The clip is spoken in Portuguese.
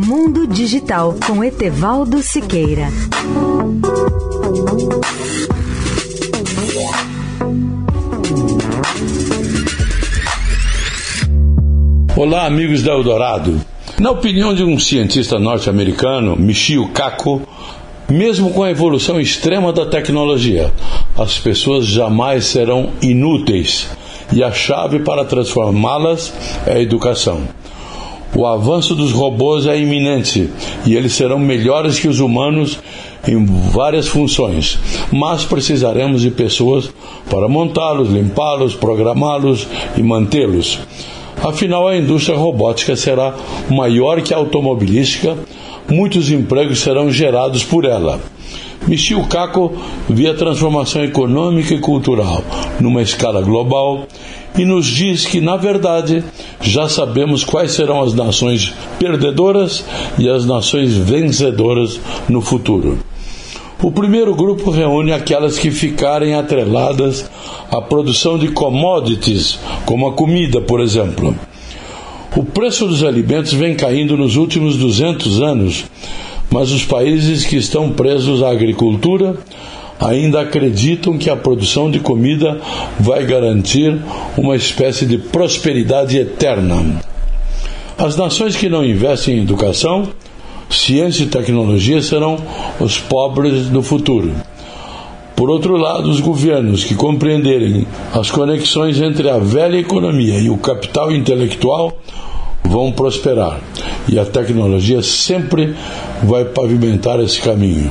Mundo Digital com Etevaldo Siqueira. Olá, amigos da Eldorado. Na opinião de um cientista norte-americano, Michio Kaku, mesmo com a evolução extrema da tecnologia, as pessoas jamais serão inúteis e a chave para transformá-las é a educação. O avanço dos robôs é iminente e eles serão melhores que os humanos em várias funções, mas precisaremos de pessoas para montá-los, limpá-los, programá-los e mantê-los. Afinal, a indústria robótica será maior que a automobilística, muitos empregos serão gerados por ela. Michio Kaku vê a transformação econômica e cultural numa escala global e nos diz que, na verdade, já sabemos quais serão as nações perdedoras e as nações vencedoras no futuro. O primeiro grupo reúne aquelas que ficarem atreladas à produção de commodities, como a comida, por exemplo. O preço dos alimentos vem caindo nos últimos 200 anos, mas os países que estão presos à agricultura ainda acreditam que a produção de comida vai garantir uma espécie de prosperidade eterna. As nações que não investem em educação, ciência e tecnologia serão os pobres do futuro. Por outro lado, os governos que compreenderem as conexões entre a velha economia e o capital intelectual vão prosperar. E a tecnologia sempre vai pavimentar esse caminho.